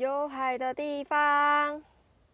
有海的地方。